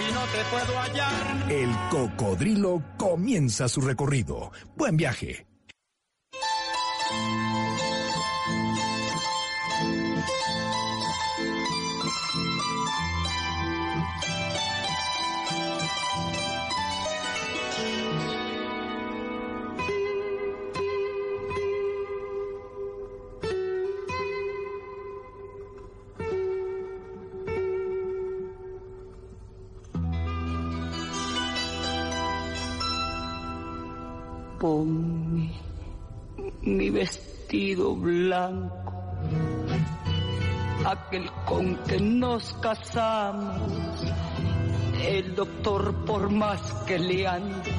y no te puedo hallar. El Cocodrilo comienza su recorrido. Buen viaje. Ponme mi vestido blanco, aquel con que nos casamos. El doctor, por más que le ande,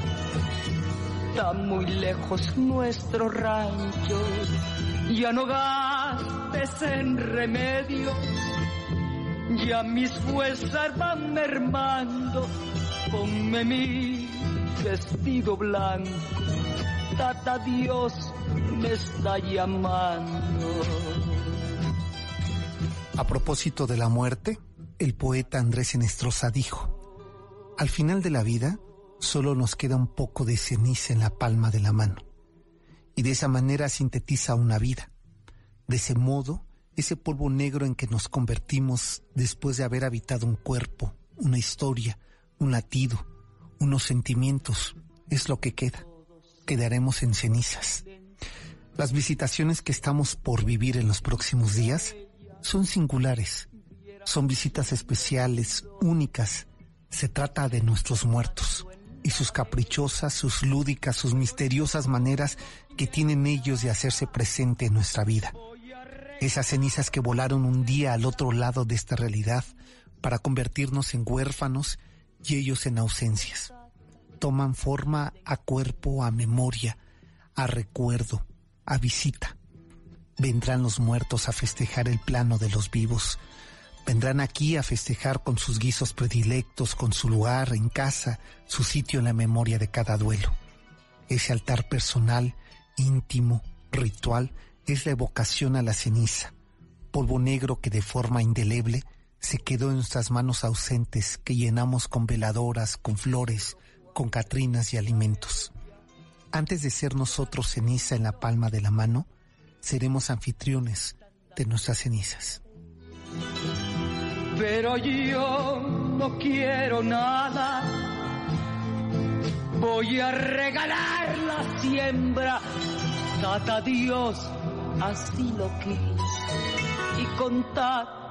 está muy lejos nuestro rancho. Ya no gastes en remedio, ya mis fuerzas van mermando. Ponme mi vestido blanco Tata Dios me está llamando. A propósito de la muerte, el poeta Andrés Enestrosa dijo, al final de la vida solo nos queda un poco de ceniza en la palma de la mano. Y de esa manera sintetiza una vida. De ese modo, ese polvo negro en que nos convertimos después de haber habitado un cuerpo, una historia, un latido, unos sentimientos, es lo que queda quedaremos en cenizas. Las visitaciones que estamos por vivir en los próximos días son singulares, son visitas especiales, únicas. Se trata de nuestros muertos y sus caprichosas, sus lúdicas, sus misteriosas maneras que tienen ellos de hacerse presente en nuestra vida. Esas cenizas que volaron un día al otro lado de esta realidad para convertirnos en huérfanos y ellos en ausencias toman forma a cuerpo, a memoria, a recuerdo, a visita. Vendrán los muertos a festejar el plano de los vivos. Vendrán aquí a festejar con sus guisos predilectos, con su lugar en casa, su sitio en la memoria de cada duelo. Ese altar personal, íntimo, ritual, es la evocación a la ceniza, polvo negro que de forma indeleble se quedó en nuestras manos ausentes que llenamos con veladoras, con flores, con catrinas y alimentos. Antes de ser nosotros ceniza en la palma de la mano, seremos anfitriones de nuestras cenizas. Pero yo no quiero nada. Voy a regalar la siembra. Tata Dios así lo quise. Y con tata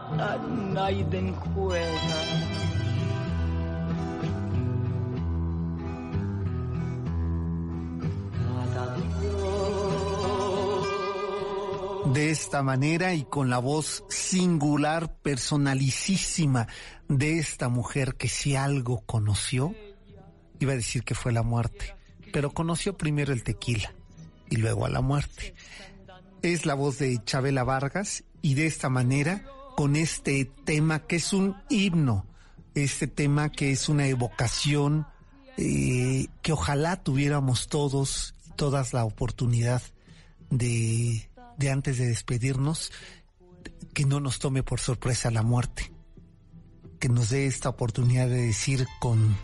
De esta manera y con la voz singular, personalicísima de esta mujer que si algo conoció, iba a decir que fue la muerte, pero conoció primero el tequila y luego a la muerte. Es la voz de Chabela Vargas y de esta manera, con este tema que es un himno, este tema que es una evocación eh, que ojalá tuviéramos todos, todas la oportunidad de de antes de despedirnos, que no nos tome por sorpresa la muerte, que nos dé esta oportunidad de decir con,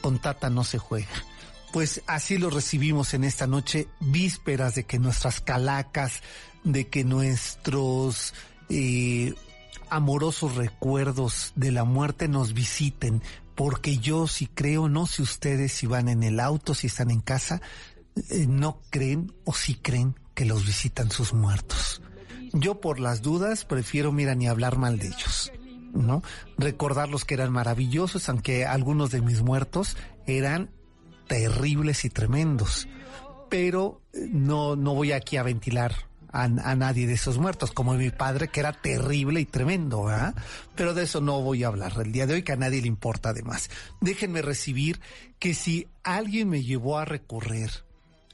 con tata no se juega. Pues así lo recibimos en esta noche, vísperas de que nuestras calacas, de que nuestros eh, amorosos recuerdos de la muerte nos visiten, porque yo si creo, no sé ustedes si van en el auto, si están en casa, eh, no creen o si creen que los visitan sus muertos. Yo por las dudas prefiero, mira, ni hablar mal de ellos, ¿no? Recordarlos que eran maravillosos, aunque algunos de mis muertos eran terribles y tremendos. Pero eh, no, no voy aquí a ventilar a, nadie de esos muertos, como mi padre, que era terrible y tremendo, ¿verdad? Pero de eso no voy a hablar el día de hoy, que a nadie le importa además. Déjenme recibir que si alguien me llevó a recorrer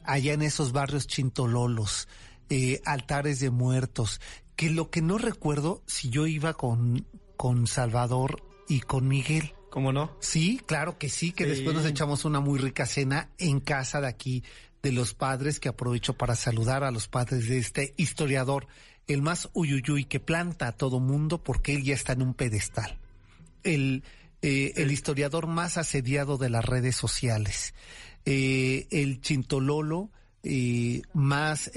allá en esos barrios chintololos, eh, altares de muertos, que lo que no recuerdo si yo iba con, con Salvador y con Miguel. ¿Cómo no? Sí, claro que sí, que después nos echamos una muy rica cena en casa de aquí de los padres, que aprovecho para saludar a los padres de este historiador, el más uyuyuy que planta a todo mundo porque él ya está en un pedestal. El, eh, el historiador más asediado de las redes sociales. Eh, el chintololo eh, más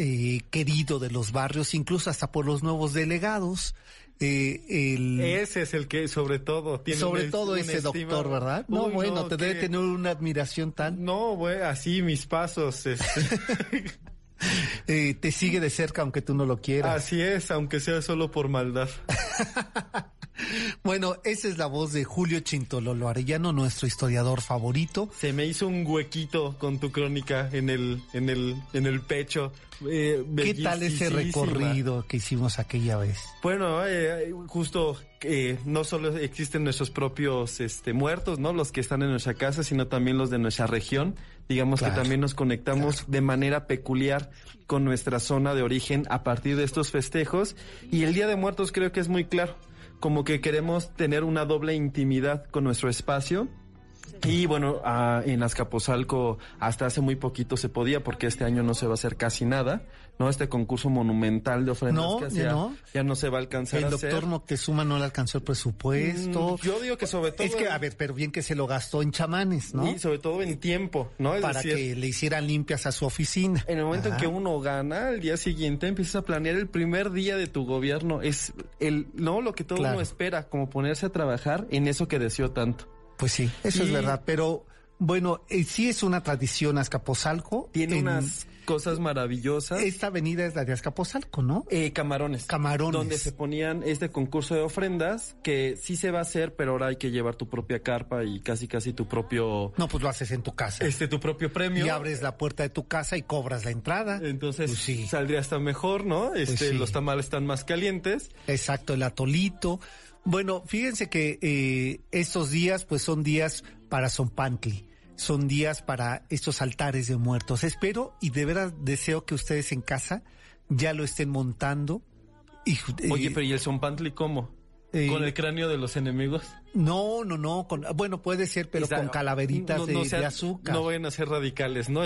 querido de los barrios, incluso hasta por los nuevos delegados. Eh, ese es el que sobre todo tiene sobre todo ese doctor verdad no bueno te debe tener una admiración tan no güey así mis pasos este. eh, te sigue de cerca aunque tú no lo quieras así es aunque sea solo por maldad bueno, esa es la voz de Julio Chintololo Arellano, nuestro historiador favorito. Se me hizo un huequito con tu crónica en el, en el, en el pecho. Eh, ¿Qué tal ese recorrido que hicimos aquella vez? Bueno, eh, justo eh, no solo existen nuestros propios este, muertos, ¿no? Los que están en nuestra casa, sino también los de nuestra región. Digamos que también nos conectamos de manera peculiar con nuestra zona de origen a partir de estos festejos. Y el Día de Muertos creo que es muy claro como que queremos tener una doble intimidad con nuestro espacio. Y bueno, en Azcapotzalco hasta hace muy poquito se podía porque este año no se va a hacer casi nada, ¿no? Este concurso monumental de ofrendas que hacía, no. ya no se va a alcanzar el a hacer. Doctor Moctezuma no le alcanzó el presupuesto. Mm, yo digo que sobre todo... Es que, a ver, pero bien que se lo gastó en chamanes, ¿no? Y sobre todo en tiempo, ¿no? Para que le hicieran limpias a su oficina. En el momento en que uno gana, al día siguiente empiezas a planear el primer día de tu gobierno. Es el, no lo que todo uno espera, como ponerse a trabajar en eso que deseó tanto. Pues sí, eso es verdad, pero bueno, eh, sí es una tradición Azcapotzalco. Tiene unas cosas maravillosas. Esta avenida es la de Azcapotzalco, ¿no? Eh, camarones. Camarones. Donde se ponían este concurso de ofrendas que sí se va a hacer, pero ahora hay que llevar tu propia carpa y casi casi tu propio... No, pues lo haces en tu casa. Este, tu propio premio. Y abres la puerta de tu casa y cobras la entrada. Entonces pues sí. saldría hasta mejor, ¿no? Pues este, los tamales están más calientes. Exacto, el atolito. Bueno, fíjense que eh, estos días pues son días para Zompantli, son días para estos altares de muertos. Espero y de verdad deseo que ustedes en casa ya lo estén montando. Y, eh, Oye, pero ¿y el Zompantli cómo? Eh, ¿Con el cráneo de los enemigos? No, no, no. bueno, puede ser, pero con calaveritas de, azúcar. No vayan a ser radicales, ¿no?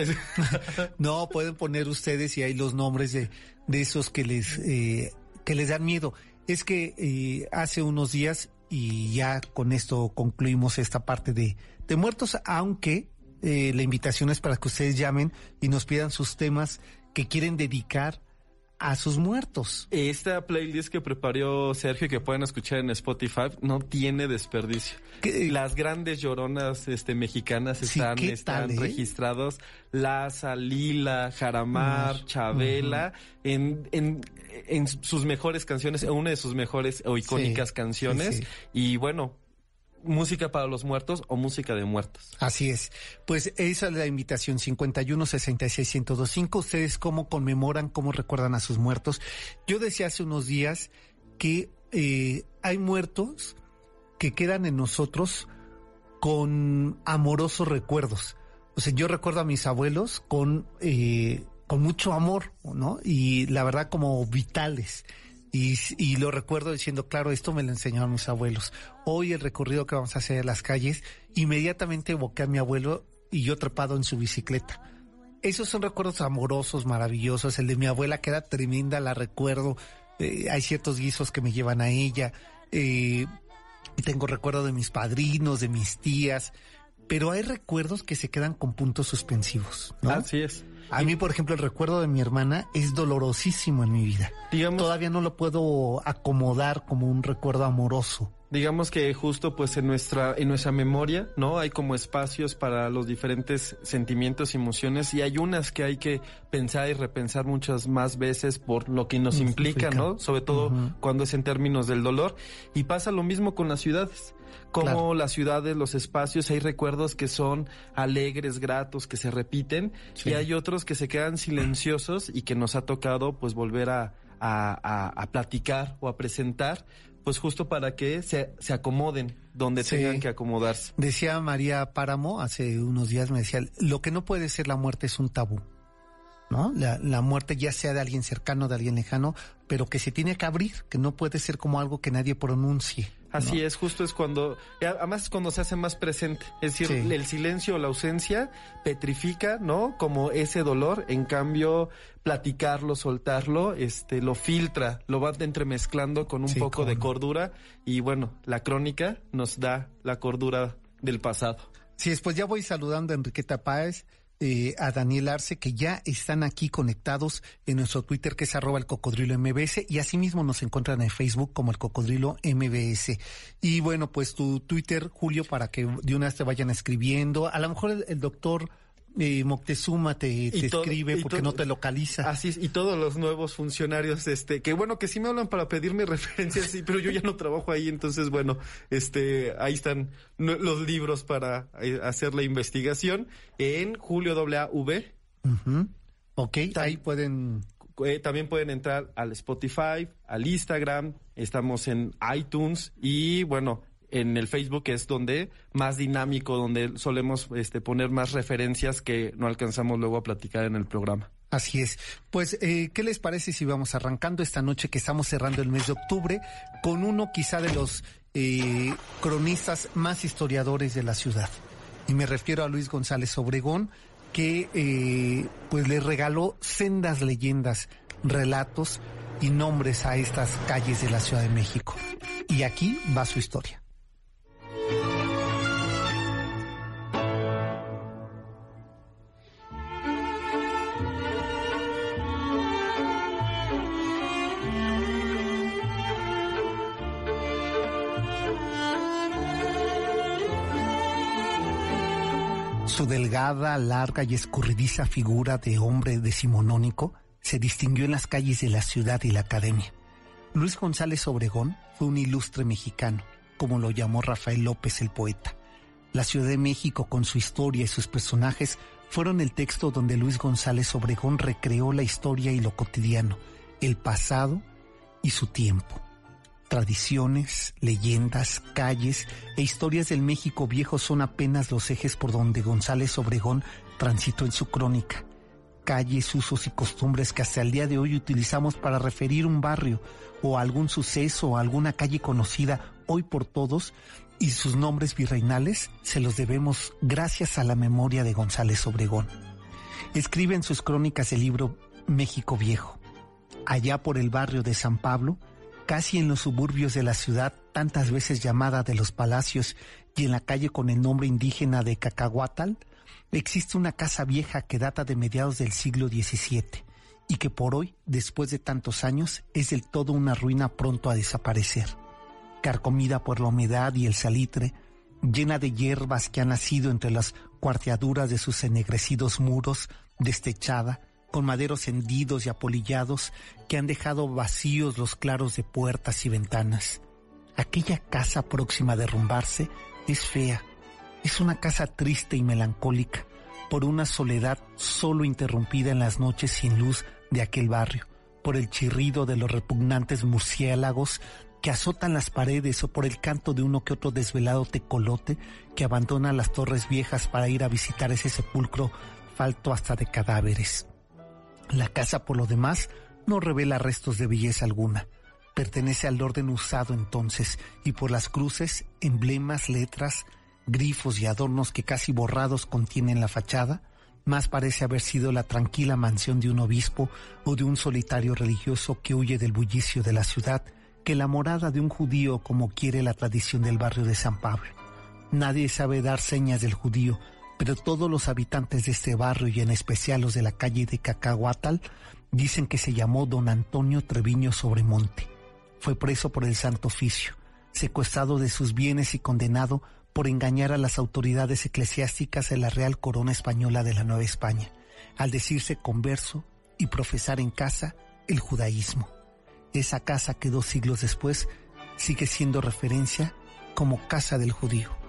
no, pueden poner ustedes y hay los nombres de, de esos que les, que les dan miedo es que eh, hace unos días, y ya con esto concluimos esta parte de, de muertos, aunque eh, la invitación es para que ustedes llamen y nos pidan sus temas que quieren dedicar a sus muertos. Esta playlist que preparó Sergio que pueden escuchar en Spotify no tiene desperdicio. Las grandes lloronas este, mexicanas están, están eh? registrados. Laza, Lila, Jaramar, Chabela, en, en, en, sus mejores canciones, una de sus mejores o icónicas canciones. y bueno, música para los muertos o música de muertos. Así es. Pues esa es la invitación 51 66 1025. Ustedes cómo conmemoran, cómo recuerdan a sus muertos. Yo decía hace unos días que eh, hay muertos que quedan en nosotros con amorosos recuerdos. O sea, yo recuerdo a mis abuelos con, eh, con mucho amor, ¿no? Y la verdad como vitales. Y, lo recuerdo diciendo, claro, esto me lo enseñaron mis abuelos. Hoy el recorrido que vamos a hacer en las calles, inmediatamente evoqué a mi abuelo y yo trepado en su bicicleta. Esos son recuerdos amorosos, maravillosos. El de mi abuela queda tremenda, la recuerdo. Eh, hay ciertos guisos que me llevan a ella. Eh, tengo recuerdo de mis padrinos, de mis tías. Pero hay recuerdos que se quedan con puntos suspensivos. ¿no? Así es. A mí, por ejemplo, el recuerdo de mi hermana es dolorosísimo en mi vida. Todavía no lo puedo acomodar como un recuerdo amoroso. Digamos que justo pues en nuestra en nuestra memoria, ¿no? Hay como espacios para los diferentes sentimientos y emociones y hay unas que hay que pensar y repensar muchas más veces por lo que nos implica, ¿no? Sobre todo cuando es en términos del dolor y pasa lo mismo con las ciudades como las ciudades, los espacios, hay recuerdos que son alegres, gratos, que se repiten, y hay otros que se quedan silenciosos y que nos ha tocado pues volver a, a, platicar o a presentar, pues justo para que se, se acomoden donde tengan que acomodarse. Decía María Páramo hace unos días, me decía, lo que no puede ser la muerte es un tabú. ¿no? La, la, muerte ya sea de alguien cercano, de alguien lejano, pero que se tiene que abrir, que no puede ser como algo que nadie pronuncie. Así es, justo es cuando, eh, además es cuando se hace más presente, es decir, el silencio o la ausencia petrifica, ¿no? Como ese dolor, en cambio, platicarlo, soltarlo, este, lo filtra, lo va entremezclando con un poco de cordura y bueno, la crónica nos da la cordura del pasado. Sí, después ya voy saludando a Enriqueta Páez, eh, a Daniel Arce, que ya están aquí conectados en nuestro Twitter, que es arroba el cocodrilo MBS, y asimismo nos encuentran en Facebook como el cocodrilo MBS. Y bueno, pues tu Twitter, Julio, para que de una vez te vayan escribiendo. A lo mejor el doctor y Moctezuma te, escribe porque no te localiza. Así es, y todos los nuevos funcionarios, este, que bueno, que sí me hablan para pedirme referencias, sí, pero yo ya no trabajo ahí, entonces bueno, este, ahí están los libros para eh, hacer la investigación en Julio WAV. Ok, ahí pueden... Eh, también pueden entrar al Spotify, al Instagram, estamos en iTunes y bueno, en el Facebook es donde más dinámico, donde solemos este, poner más referencias que no alcanzamos luego a platicar en el programa. Así es. Pues, eh, ¿qué les parece si vamos arrancando esta noche que estamos cerrando el mes de octubre con uno quizá de los eh, cronistas más historiadores de la ciudad? Y me refiero a Luis González Obregón, que eh, pues le regaló sendas leyendas, relatos y nombres a estas calles de la Ciudad de México. Y aquí va su historia. Larga y escurridiza figura de hombre decimonónico se distinguió en las calles de la ciudad y la academia. Luis González Obregón fue un ilustre mexicano, como lo llamó Rafael López el poeta. La Ciudad de México, con su historia y sus personajes, fueron el texto donde Luis González Obregón recreó la historia y lo cotidiano, el pasado y su tiempo tradiciones, leyendas, calles e historias del México viejo son apenas los ejes por donde González Obregón transitó en su crónica. Calles, usos y costumbres que hasta el día de hoy utilizamos para referir un barrio o algún suceso o alguna calle conocida hoy por todos y sus nombres virreinales se los debemos gracias a la memoria de González Obregón. Escribe en sus crónicas el libro México Viejo. Allá por el barrio de San Pablo, casi en los suburbios de la ciudad, tantas veces llamada de los palacios, y en la calle con el nombre indígena de Cacahuatal, existe una casa vieja que data de mediados del siglo XVII y que por hoy, después de tantos años, es del todo una ruina pronto a desaparecer. Carcomida por la humedad y el salitre, llena de hierbas que han nacido entre las cuarteaduras de sus ennegrecidos muros, destechada, con maderos hendidos y apolillados que han dejado vacíos los claros de puertas y ventanas. Aquella casa próxima a derrumbarse es fea. Es una casa triste y melancólica por una soledad solo interrumpida en las noches sin luz de aquel barrio, por el chirrido de los repugnantes murciélagos que azotan las paredes o por el canto de uno que otro desvelado tecolote que abandona las torres viejas para ir a visitar ese sepulcro falto hasta de cadáveres. La casa, por lo demás, no revela restos de belleza alguna. Pertenece al orden usado entonces y por las cruces, emblemas, letras, grifos y adornos que casi borrados contienen la fachada, más parece haber sido la tranquila mansión de un obispo o de un solitario religioso que huye del bullicio de la ciudad que la morada de un judío como quiere la tradición del barrio de San Pablo. Nadie sabe dar señas del judío, pero todos los habitantes de este barrio y en especial los de la calle de Cacahuatal dicen que se llamó don Antonio Treviño Sobremonte. Fue preso por el Santo Oficio, secuestrado de sus bienes y condenado por engañar a las autoridades eclesiásticas de la Real Corona Española de la Nueva España, al decirse converso y profesar en casa el judaísmo. Esa casa que dos siglos después sigue siendo referencia como casa del judío.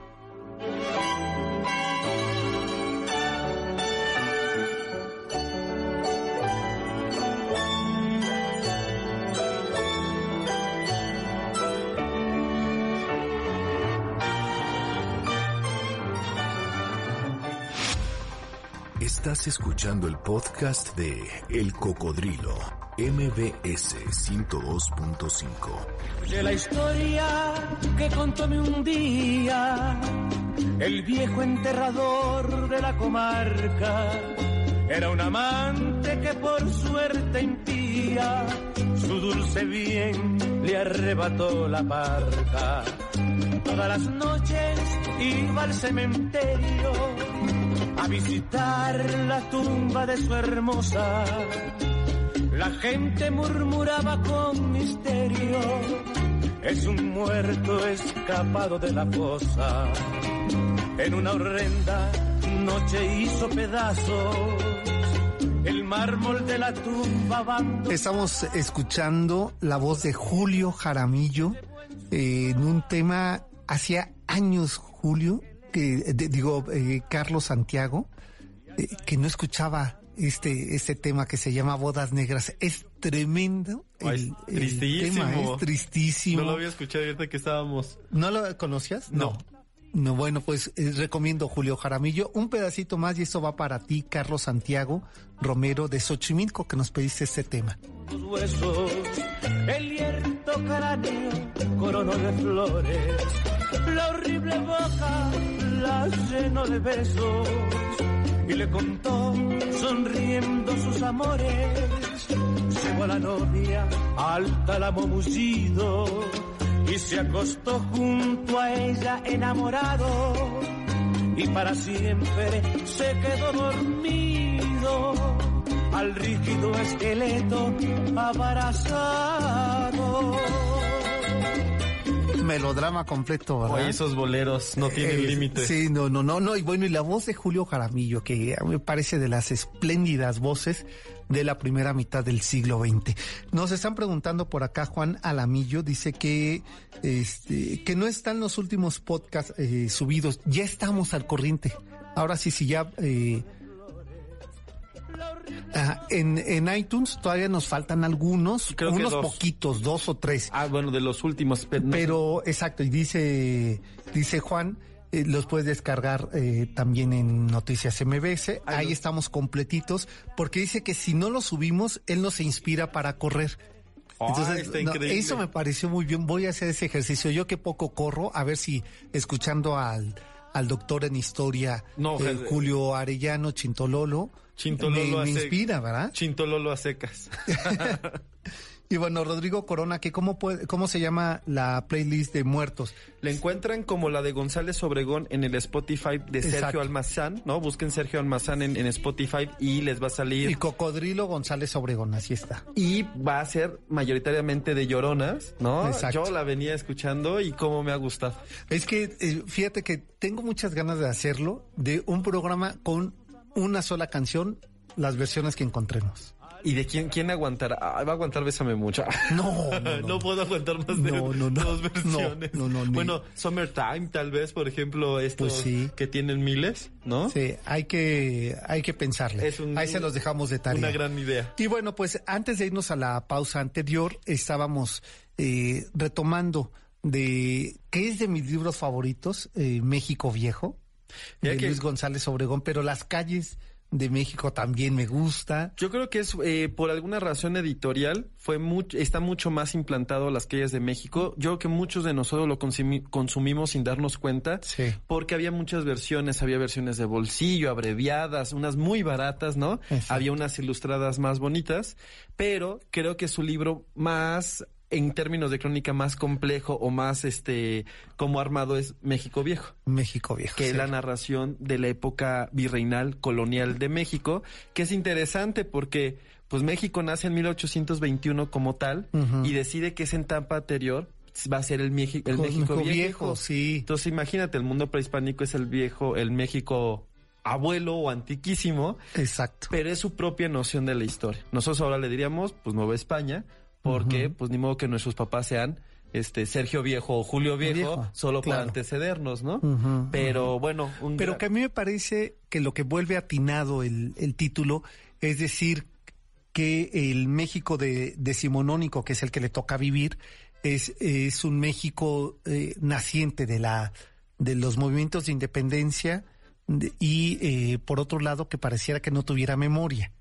Estás escuchando el podcast de El Cocodrilo, MBS 102.5. De la historia que contóme un día, el viejo enterrador de la comarca era un amante que por suerte impía su dulce bien le arrebató la parca. Todas las noches iba al cementerio a visitar la tumba de su hermosa. La gente murmuraba con misterio, es un muerto escapado de la fosa. En una horrenda noche hizo pedazos el mármol de la tumba Estamos escuchando la voz de Julio Jaramillo eh, en un tema hacía años, Julio, que digo eh, Carlos Santiago, eh, que no escuchaba este este tema que se llama Bodas Negras. Es tremendo. El, tristísimo. tema es tristísimo. No lo había escuchado ahorita que estábamos. ¿No lo conocías? No. no. bueno, pues eh, recomiendo Julio Jaramillo. Un pedacito más y esto va para ti, Carlos Santiago Romero de Xochimilco, que nos pediste este tema. Huesos, el hierto cráneo, corono de flores, la horrible boca la llenó de besos y le contó sonriendo sus amores. Llegó a la novia alta la mullido y se acostó junto a ella enamorado y para siempre se quedó dormido al rígido esqueleto melodrama completo, ¿verdad? esos boleros no tienen eh, límites. Sí, no, no, no, no. Y bueno, y la voz de Julio Jaramillo, que me parece de las espléndidas voces de la primera mitad del siglo XX. Nos están preguntando por acá, Juan Alamillo dice que, este, que no están los últimos podcasts eh, subidos. Ya estamos al corriente. Ahora sí, sí, ya... Eh, Ah, en, en, iTunes todavía nos faltan algunos, unos poquitos, dos o tres. Ah, bueno, de los últimos. Pero, exacto, y dice, dice Juan, eh, los puedes descargar eh, también en Noticias MBS. Ahí estamos completitos, porque dice que si no lo subimos, él nos inspira para correr. Entonces, eso me pareció muy bien. Voy a hacer ese ejercicio. Yo que poco corro, a ver si escuchando al, al doctor en historia, eh, Julio Arellano, Chintololo, Chintololo me, inspira, ¿verdad? Chintololo a secas. y bueno, Rodrigo Corona, que cómo puede, cómo se llama la playlist de muertos. La encuentran como la de González Obregón en el Spotify de Sergio Almazán, ¿no? Busquen Sergio Almazán en, Spotify y les va a salir. Y Cocodrilo González Obregón, así está. Y va a ser mayoritariamente de lloronas, ¿no? Exacto. Yo la venía escuchando y cómo me ha gustado. Es que eh, fíjate que tengo muchas ganas de hacerlo, de un programa con una sola canción, las versiones que encontremos. ¿Y de quién, quién aguantará? va a aguantar Bésame Mucho. No, no, no. puedo aguantar más de dos versiones. No, no, Bueno, Summertime, tal vez, por ejemplo, estos pues que tienen miles, ¿no? Sí, hay que, hay que pensarle. Ahí se los dejamos de tarea. Una gran idea. Y bueno, pues antes de irnos a la pausa anterior, estábamos eh, retomando de qué es de mis libros favoritos, eh, México Viejo de Luis González Obregón, pero las calles de México también me gusta. Yo creo que es eh, por alguna razón editorial fue mucho, está mucho más implantado las calles de México. Yo creo que muchos de nosotros lo consumimos sin darnos cuenta, porque había muchas versiones, había versiones de bolsillo, abreviadas, unas muy baratas, ¿no? Había unas ilustradas más bonitas, pero creo que su libro más en términos de crónica más complejo o más este como armado es México Viejo. México Viejo. Que es la narración de la época virreinal colonial de México, que es interesante porque pues México nace en 1821 como tal y decide que esa etapa anterior va a ser el, México, el México viejo. viejo. Sí. Entonces imagínate, el mundo prehispánico es el viejo, el México abuelo o antiquísimo. Exacto. Pero es su propia noción de la historia. Nosotros ahora le diríamos, pues Nueva España, porque pues ni modo que nuestros papás sean este Sergio Viejo o Julio Viejo, solo para antecedernos, ¿no? Pero bueno, pero que a mí me parece que lo que vuelve atinado el, el título es decir que el México de decimonónico, que es el que le toca vivir, es, es un México eh, naciente de la de los movimientos de independencia y eh, por otro lado que pareciera que no tuviera memoria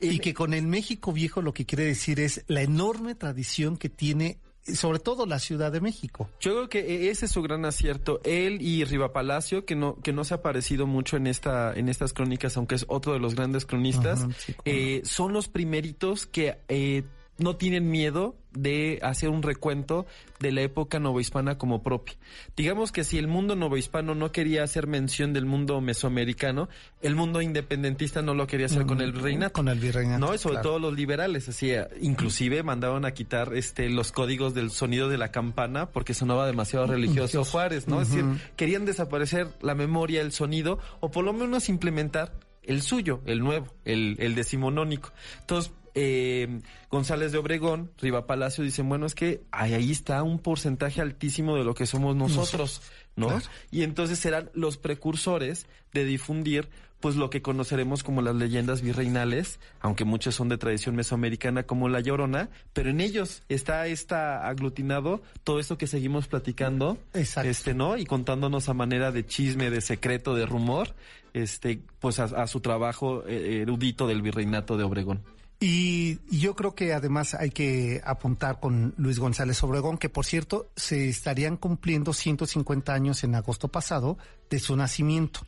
y que con el México viejo lo que quiere decir es la enorme tradición que tiene sobre todo la Ciudad de México. Yo creo que e-, ese es su gran acierto. Él y Riva Palacio, que no, que no se ha aparecido mucho en esta, en estas crónicas, aunque es otro de los grandes cronistas, eh, son los primeritos que eh, no tienen miedo de hacer un recuento de la época novohispana como propia. Digamos que si el mundo novohispano no quería hacer mención del mundo mesoamericano, el mundo independentista no lo quería hacer con el virreinato. Con el virreinato. No, y sobre todo los liberales, así, inclusive mandaron a quitar este los códigos del sonido de la campana porque sonaba demasiado religioso Juárez, ¿no? Es decir, querían desaparecer la memoria, el sonido, o por lo menos implementar el suyo, el nuevo, el, el decimonónico. Entonces, eh, González de Obregón, Riva Palacio, dicen, bueno, es que ahí está un porcentaje altísimo de lo que somos nosotros, ¿no? Y entonces serán los precursores de difundir pues lo que conoceremos como las leyendas virreinales, aunque muchas son de tradición mesoamericana como la Llorona, pero en ellos está está aglutinado todo esto que seguimos platicando, este, ¿no? Y contándonos a manera de chisme, de secreto, de rumor, este, pues a su trabajo eh, erudito del virreinato de Obregón. Y yo creo que además hay que apuntar con Luis González Obregón, que por cierto se estarían cumpliendo 150 años en agosto pasado de su nacimiento.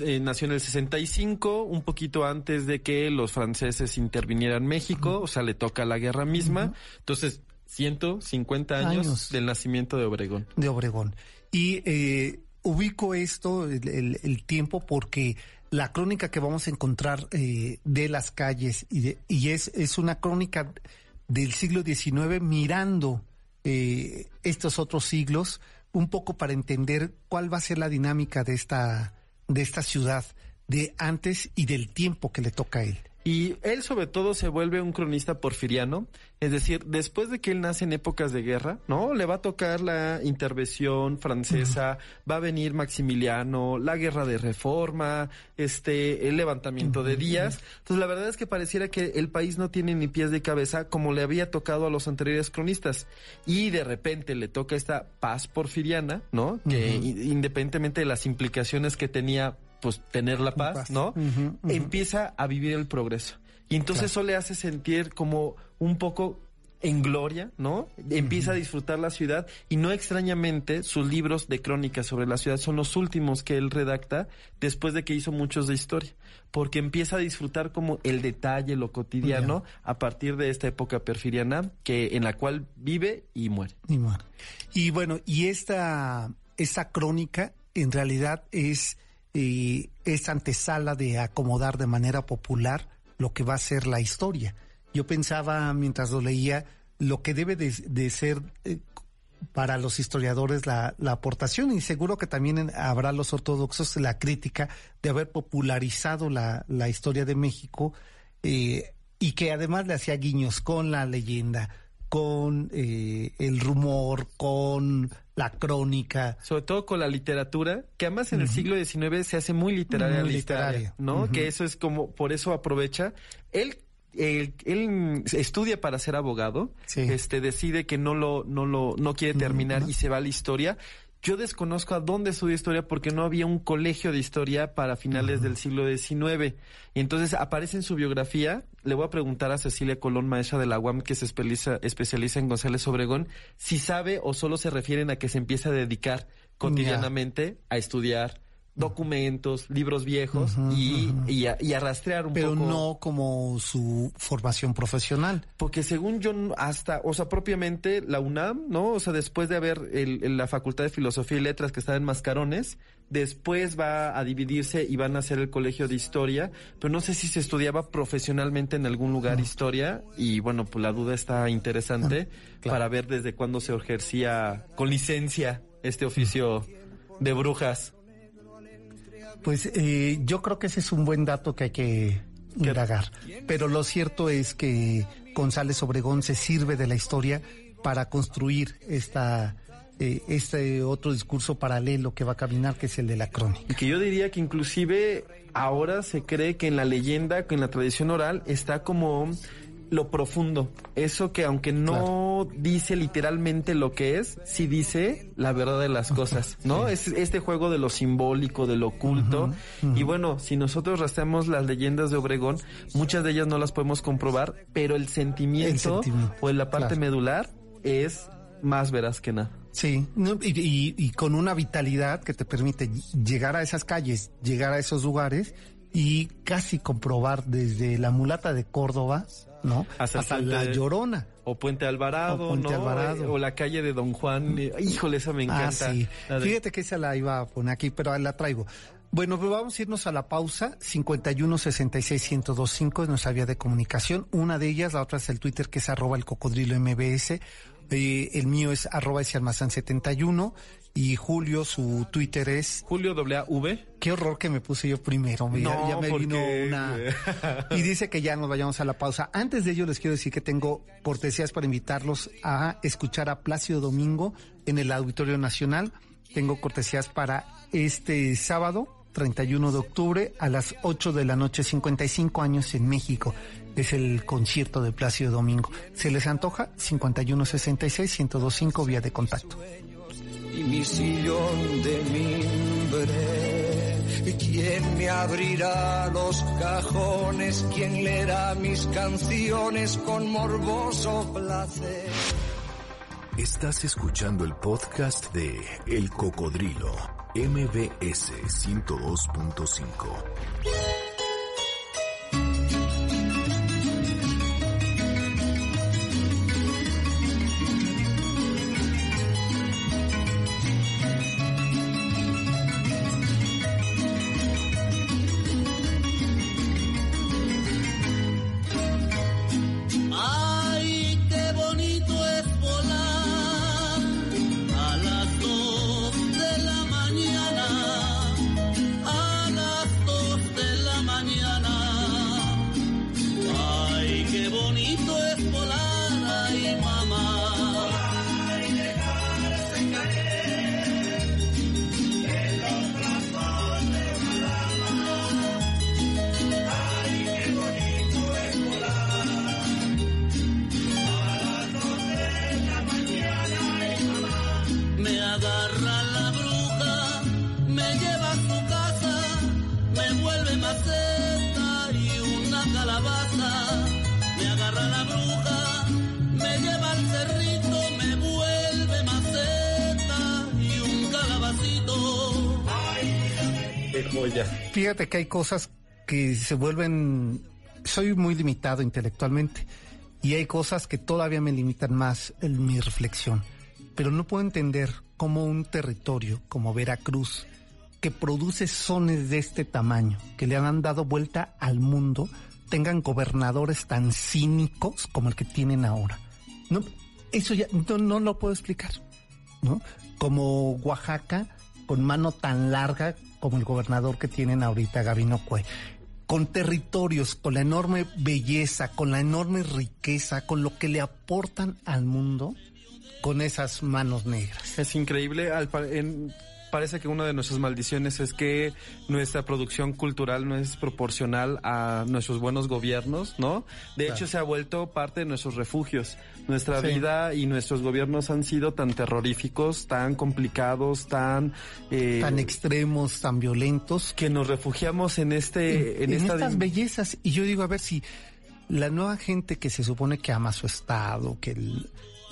Eh, nació en el 65, un poquito antes de que los franceses intervinieran en México, o sea, le toca la guerra misma. Entonces, 150 años, años, del nacimiento de Obregón. De Obregón. Y eh, ubico esto, el, tiempo, porque la crónica que vamos a encontrar eh, de las calles y, y es, es una crónica del siglo XIX mirando eh, estos otros siglos, un poco para entender cuál va a ser la dinámica de esta, de esta ciudad, de antes y del tiempo que le toca a él. Y él sobre todo se vuelve un cronista porfiriano, es decir, después de que él nace en épocas de guerra, ¿no? Le va a tocar la intervención francesa, va a venir Maximiliano, la guerra de reforma, este, el levantamiento de Díaz. Entonces la verdad es que pareciera que el país no tiene ni pies de cabeza como le había tocado a los anteriores cronistas. Y de repente le toca esta paz porfiriana, ¿no? Que independientemente de las implicaciones que tenía pues tener la paz, ¿no? Empieza a vivir el progreso. Y entonces eso le hace sentir como un poco en gloria, ¿no? Empieza a disfrutar la ciudad y no extrañamente sus libros de crónicas sobre la ciudad son los últimos que él redacta después de que hizo muchos de historia, porque empieza a disfrutar como el detalle, lo cotidiano a partir de esta época perfiriana que en la cual vive y muere. Y muere. Y bueno, y esta esa crónica en realidad es y es antesala de acomodar de manera popular lo que va a ser la historia. Yo pensaba mientras lo leía lo que debe de, ser eh, para los historiadores la, aportación y seguro que también habrá los ortodoxos la crítica de haber popularizado la, historia de México eh, y que además le hacía guiños con la leyenda, con eh, el rumor, con la crónica. Sobre todo con la literatura, que además en el siglo XIX se hace muy literaria la literaria, ¿no? Que eso es como, por eso aprovecha. Él él, estudia para ser abogado, este decide que no lo no lo no quiere terminar y se va a la historia yo desconozco a dónde estudió historia porque no había un colegio de historia para finales del siglo XIX. Y entonces aparece en su biografía, le voy a preguntar a Cecilia Colón, maestra de la UAM, que se especializa, especializa en González Obregón, si sabe o solo se refieren a que se empieza a dedicar cotidianamente a estudiar documentos, libros viejos y, y, a, rastrear un poco. Pero no como su formación profesional. Porque según yo, hasta, o sea, propiamente la UNAM, ¿no? O sea, después de haber el, la Facultad de Filosofía y Letras que está en Mascarones, después va a dividirse y van a hacer el colegio de historia, pero no sé si se estudiaba profesionalmente en algún lugar historia y bueno, pues la duda está interesante para ver desde cuándo se ejercía con licencia este oficio de brujas. Pues eh, yo creo que ese es un buen dato que hay que indagar. Pero lo cierto es que González Obregón se sirve de la historia para construir esta eh, este otro discurso paralelo que va a caminar, que es el de la crónica. Y que yo diría que inclusive ahora se cree que en la leyenda, que en la tradición oral, está como lo profundo. Eso que aunque no dice literalmente lo que es, sí dice la verdad de las cosas, ¿no? Es este juego de lo simbólico, de lo oculto. Y bueno, si nosotros rastreamos las leyendas de Obregón, muchas de ellas no las podemos comprobar, pero el sentimiento, o en la parte medular es más veraz que nada. Sí, y, con una vitalidad que te permite llegar a esas calles, llegar a esos lugares y casi comprobar desde la mulata de Córdoba, ¿no? Hasta, la Llorona. O Puente Alvarado, ¿no? Eh, o la calle de Don Juan. Eh, híjole, esa me ah, encanta. sí. Fíjate que esa la iba a poner aquí, pero la traigo. Bueno, pues vamos a irnos a la pausa. 51 66 1025 es nuestra vía de comunicación. Una de ellas, la otra es el Twitter que es arroba el cocodrilo MBS eh, el mío es arroba ese almazán 71 y Julio, su Twitter es... Julio W. Qué horror que me puse yo primero. ya, me vino una... y dice que ya nos vayamos a la pausa. Antes de ello les quiero decir que tengo cortesías para invitarlos a escuchar a Plácido Domingo en el Auditorio Nacional. Tengo cortesías para este sábado, 31 de octubre, a las 8 de la noche, 55 años en México es el concierto de Plácido Domingo. ¿Se les antoja? 5166-1025 vía de contacto. Y mi sillón de mimbre, ¿quién me abrirá los cajones? ¿Quién leerá mis canciones con morboso placer? Estás escuchando el podcast de El Cocodrilo, MBS 102.5. Fíjate que hay cosas que se vuelven... Soy muy limitado intelectualmente y hay cosas que todavía me limitan más en mi reflexión. Pero no puedo entender cómo un territorio como Veracruz, que produce sones de este tamaño, que le han dado vuelta al mundo, tengan gobernadores tan cínicos como el que tienen ahora. No, eso ya no, no lo puedo explicar, ¿no? Como Oaxaca, con mano tan larga como el gobernador que tienen ahorita, Gabino Cue, con territorios, con la enorme belleza, con la enorme riqueza, con lo que le aportan al mundo, con esas manos negras. Es increíble. Al, en, parece que una de nuestras maldiciones es que nuestra producción cultural no es proporcional a nuestros buenos gobiernos, ¿no? De hecho, se ha vuelto parte de nuestros refugios. Nuestra vida y nuestros gobiernos han sido tan terroríficos, tan complicados, tan... Eh, tan extremos, tan violentos. Que nos refugiamos en este... En, estas bellezas. Y yo digo, a ver si la nueva gente que se supone que ama su estado, que,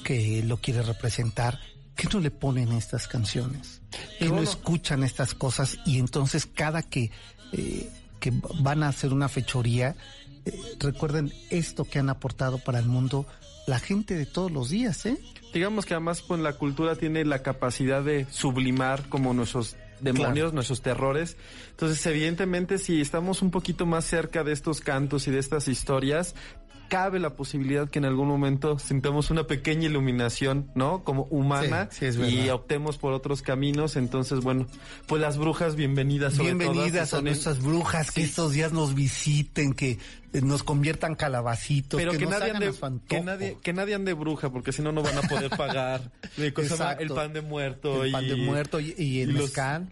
que lo quiere representar, ¿qué no le ponen estas canciones? Que no escuchan estas cosas y entonces cada que, eh, que van a hacer una fechoría, eh, recuerden esto que han aportado para el mundo la gente de todos los días, ¿eh? Digamos que además pues la cultura tiene la capacidad de sublimar como nuestros demonios, nuestros terrores. Entonces, evidentemente, si estamos un poquito más cerca de estos cantos y de estas historias, cabe la posibilidad que en algún momento sintamos una pequeña iluminación, ¿no? Como humana y optemos por otros caminos. Entonces, bueno, pues las brujas, bienvenidas. bienvenidas a nuestras brujas, que estos días nos visiten, que nos conviertan calabacitos, pero que, nos nadie hagan ande, que nadie que nadie ande bruja porque si no no van a poder pagar el pan de muerto El y pan de muerto y- y el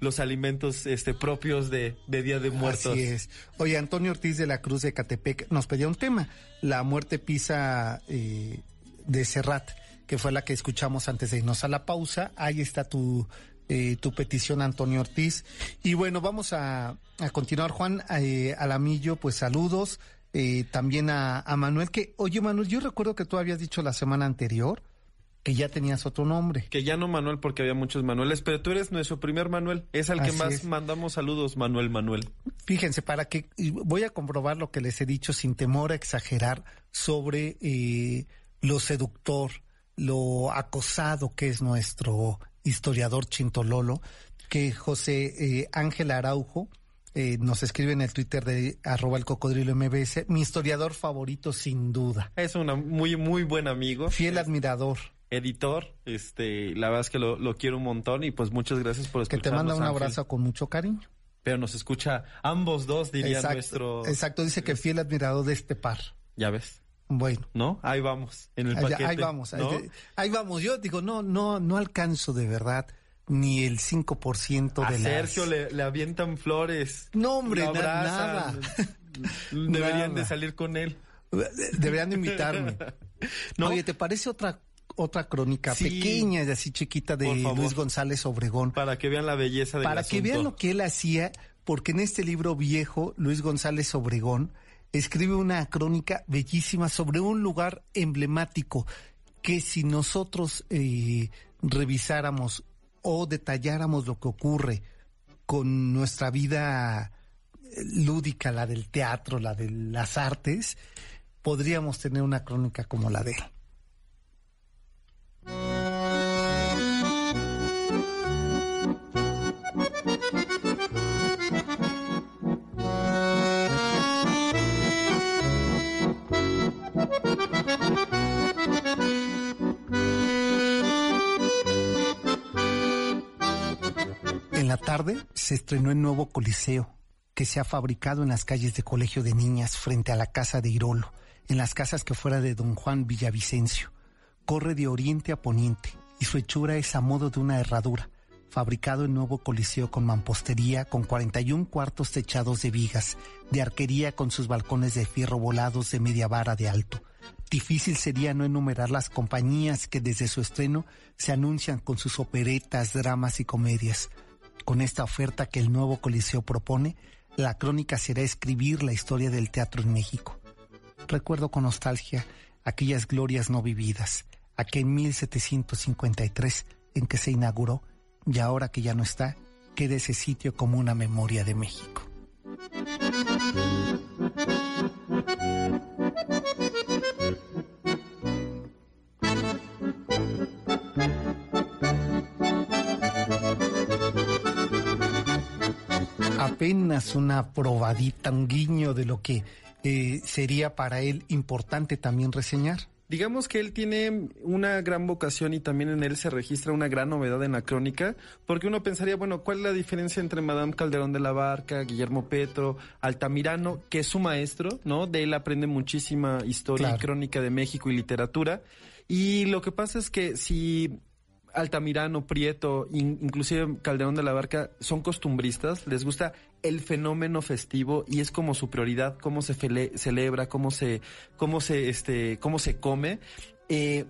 los alimentos este propios de, de Día de Muertos. Así es. Oye, Antonio Ortiz de la Cruz de Catepec nos pedía un tema, la muerte pisa eh, de Serrat, que fue la que escuchamos antes de irnos a la pausa. Ahí está tu, eh, tu petición, Antonio Ortiz. Y bueno, vamos a, a continuar, Juan. Eh, Alamillo, pues saludos. Eh, también a, a Manuel, que, oye, Manuel, yo recuerdo que tú habías dicho la semana anterior que ya tenías otro nombre. Que ya no Manuel porque había muchos Manueles, pero tú eres nuestro primer Manuel. Es al que más es. mandamos saludos, Manuel Manuel. Fíjense, para que voy a comprobar lo que les he dicho sin temor a exagerar sobre eh, lo seductor, lo acosado que es nuestro historiador Chintololo, que José eh, Ángel Araujo eh, nos escribe en el Twitter de arroba el cocodrilo MBS, mi historiador favorito sin duda, Es un muy, muy buen amigo. fiel admirador, editor, este, la verdad es que lo, lo quiero un montón y pues muchas gracias por que escucharnos. te manda un Ángel. abrazo con mucho cariño. Pero nos escucha ambos dos, diría Exacto, nuestro. exacto, dice que fiel admirador de este par. Ya ves, Bueno. ¿no? Ahí vamos, en el paquete. ahí vamos, ahí vamos. Yo digo, no, no, no alcanzo de verdad ni el 5% A de Sergio las... le, le avientan flores. No, hombre, lo na- abrazan. Deberían Nada. de salir con él. Deberían de invitarme. ¿No? Oye, ¿te parece otra otra crónica Sí. pequeña y así chiquita de favor. Luis González Obregón? Para que vean la belleza del Para que asunto. vean lo que él hacía, porque en este libro viejo, Luis González Obregón escribe una crónica bellísima sobre un lugar emblemático que si nosotros eh, revisáramos o detalláramos lo que ocurre con nuestra vida eh, lúdica, la del teatro, la de las artes, podríamos tener una crónica como la de él. La tarde se estrenó el nuevo Coliseo, que se ha fabricado en las calles de Colegio de Niñas frente a la casa de Irolo, en las casas que fuera de don Juan Villavicencio. Corre de oriente a poniente y su hechura es a modo de una herradura, fabricado el nuevo Coliseo con mampostería, con 41 cuartos techados de vigas, de arquería con sus balcones de fierro volados de media vara de alto. Difícil sería no enumerar las compañías que desde su estreno se anuncian con sus operetas, dramas y comedias. Con esta oferta que el nuevo Coliseo propone, la crónica será escribir la historia del teatro en México. Recuerdo con nostalgia aquellas glorias no vividas, aquel 1753 en que se inauguró y ahora que ya no está, queda ese sitio como una memoria de México. Apenas una probadita, un guiño de lo que eh, sería para él importante también reseñar. Digamos que él tiene una gran vocación y también en él se registra una gran novedad en la crónica, porque uno pensaría, bueno, ¿cuál es la diferencia entre Madame Calderón de la Barca, Guillermo Petro, Altamirano, que es su maestro, ¿no? De él aprende muchísima historia Claro. y crónica de México y literatura. Y lo que pasa es que si Altamirano, Prieto, in- inclusive Calderón de la Barca son costumbristas, les gusta el fenómeno festivo y es como su prioridad, cómo se fele- celebra, cómo se, cómo se, este, cómo se come. Eh,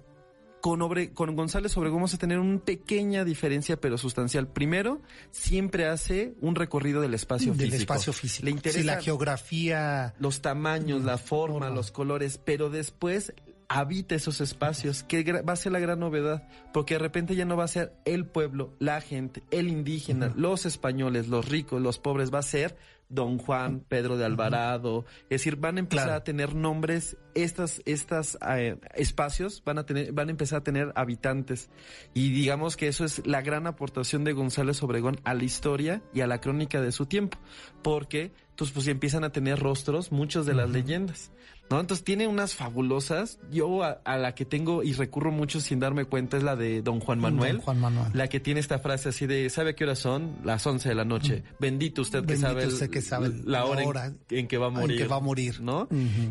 con, Obre- con González Obregón vamos a tener una pequeña diferencia, pero sustancial. Primero, siempre hace un recorrido del espacio del físico. espacio físico. Le Sí, interesa la geografía. los tamaños, la forma, forma. los colores, pero después habita esos espacios, que va a ser la gran novedad, porque de repente ya no va a ser el pueblo, la gente, el indígena, los españoles, los ricos, los pobres, va a ser Don Juan, Pedro de Alvarado, es decir, van a empezar Claro. a tener nombres, estas, estas eh, espacios van a tener, van a empezar a tener habitantes. Y digamos que eso es la gran aportación de González Obregón a la historia y a la crónica de su tiempo, porque entonces pues empiezan a tener rostros muchos de las leyendas. ¿No? Entonces tiene unas fabulosas. Yo a, la que tengo y recurro mucho sin darme cuenta es la de Don Juan Manuel. Don Juan Manuel. La que tiene esta frase así de, ¿sabe qué horas son? Las 11 de la noche. Bendito usted que sabe, que sabe la hora, en, que va a morir. En que va a morir. ¿No?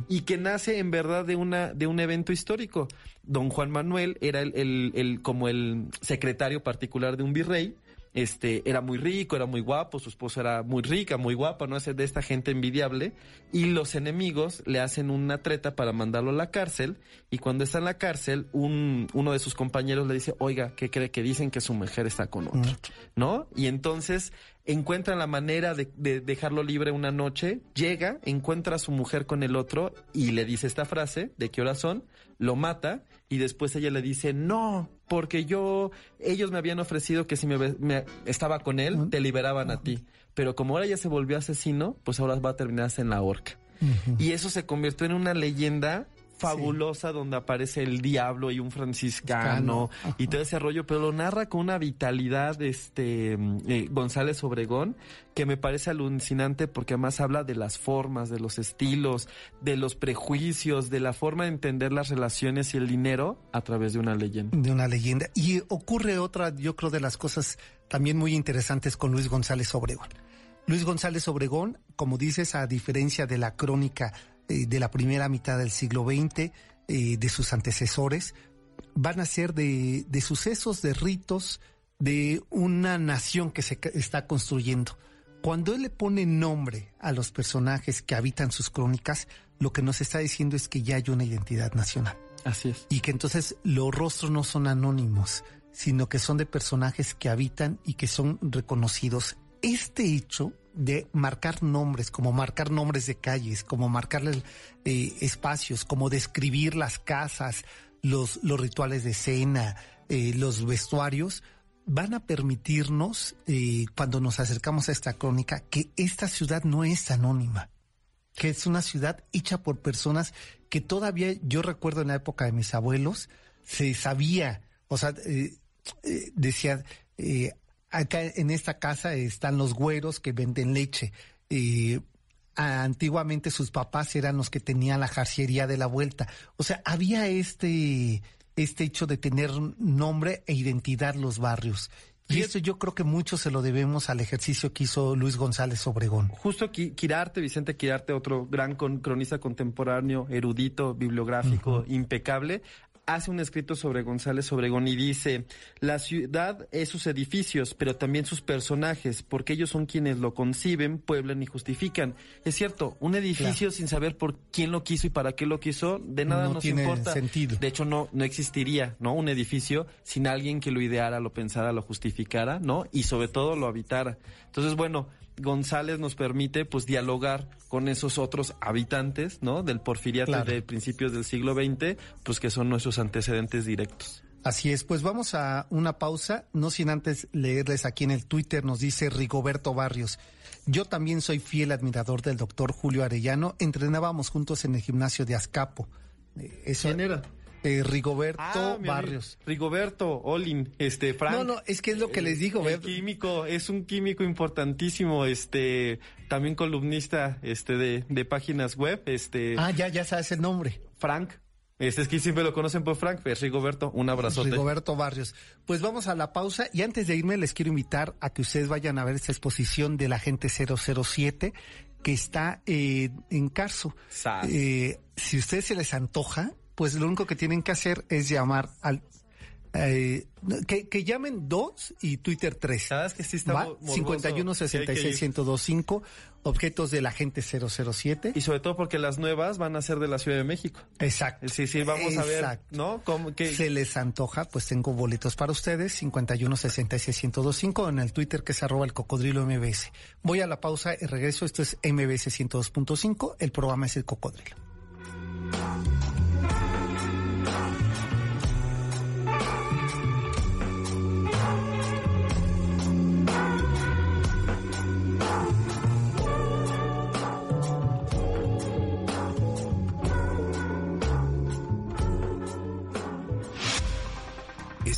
Y que nace en verdad de, una, de un evento histórico. Don Juan Manuel era el, el, el como el secretario particular de un virrey este, era muy rico, era muy guapo, su esposa era muy rica, muy guapa, no es de esta gente envidiable, y los enemigos le hacen una treta para mandarlo a la cárcel, y cuando está en la cárcel, un, uno de sus compañeros le dice, oiga, ¿qué cree? Que dicen que su mujer está con otro, ¿no? Y entonces encuentra la manera de, de, dejarlo libre una noche, llega, encuentra a su mujer con el otro y le dice esta frase, ¿de qué hora son? Lo mata y después ella le dice, no, porque yo, ellos me habían ofrecido que si me, estaba con él, te liberaban a ti. Pero como ahora ya se volvió asesino, pues ahora va a terminarse en la horca. Y eso se convirtió en una leyenda fabulosa donde aparece el diablo y un franciscano y todo ese rollo, pero lo narra con una vitalidad este eh, González Obregón que me parece alucinante porque además habla de las formas, de los estilos, de los prejuicios, de la forma de entender las relaciones y el dinero a través de una leyenda. De una leyenda. Y ocurre otra, yo creo, de las cosas también muy interesantes con Luis González Obregón. Luis González Obregón, como dices, a diferencia de la crónica eh, de la primera mitad del siglo XX, eh, de sus antecesores, van a ser de, de sucesos, de ritos, de una nación que se está construyendo. Cuando él le pone nombre a los personajes que habitan sus crónicas, lo que nos está diciendo es que ya hay una identidad nacional. Así es. Y que entonces los rostros no son anónimos, sino que son de personajes que habitan y que son reconocidos. Este hecho de marcar nombres, como marcar nombres de calles, como marcar eh, espacios, como describir las casas, los, rituales de cena, eh, los vestuarios, van a permitirnos, eh, cuando nos acercamos a esta crónica, que esta ciudad no es anónima, que es una ciudad hecha por personas que todavía, yo recuerdo en la época de mis abuelos, se sabía, o sea, decía, acá en esta casa están los güeros que venden leche. antiguamente sus papás eran los que tenían la jarciería de la vuelta. O sea, había este, este hecho de tener nombre e identidad los barrios. Y eso yo creo que mucho se lo debemos al ejercicio que hizo Luis González Obregón. Justo Quirarte, Vicente Quirarte, otro gran cronista contemporáneo, erudito, bibliográfico, impecable, hace un escrito sobre González Obregón y dice, la ciudad es sus edificios, pero también sus personajes, porque ellos son quienes lo conciben, pueblan y justifican. Es cierto, un edificio sin saber por quién lo quiso y para qué lo quiso, de nada no nos tiene importa. Sentido. De hecho, no, no existiría, ¿no? Un edificio sin alguien que lo ideara, lo pensara, lo justificara, ¿no? Y sobre todo lo habitara. Entonces, bueno, González nos permite pues dialogar con esos otros habitantes, ¿no? Del porfiriato de principios del siglo XX, pues que son nuestros antecedentes directos. Así es, pues vamos a una pausa, no sin antes leerles aquí en el Twitter, nos dice Rigoberto Barrios. Yo también soy fiel admirador del doctor Julio Arellano, entrenábamos juntos en el gimnasio de Azcapo. Eh, eso, ¿Quién era? Eh, Rigoberto ah, Barrios. Rigoberto Olin, este, Frank. No, no, es que es lo que les digo. Químico, es un químico importantísimo, este, también columnista, este, de, de páginas web, este. Ah, ya, ya sabes el nombre. Frank. Este es que siempre lo conocen por Frank, es Rigoberto, un abrazote. Rigoberto Barrios. Pues vamos a la pausa y antes de irme les quiero invitar a que ustedes vayan a ver esta exposición de la gente 007 que está eh, en Carso. Eh, si a ustedes se les antoja, pues lo único que tienen que hacer es llamar al eh, que, llamen dos y Twitter tres. ¿Sabes que sí está 51 66 1025 objetos de la gente 007. Y sobre todo porque las nuevas van a ser de la Ciudad de México. Exacto. Sí, sí, vamos a ver, ¿no? ¿Cómo, que... Se les antoja, pues tengo boletos para ustedes, 51 66 1025 en el Twitter que es arroba el cocodrilo MBS. Voy a la pausa y regreso. Esto es MBS 102.5. El programa es el cocodrilo.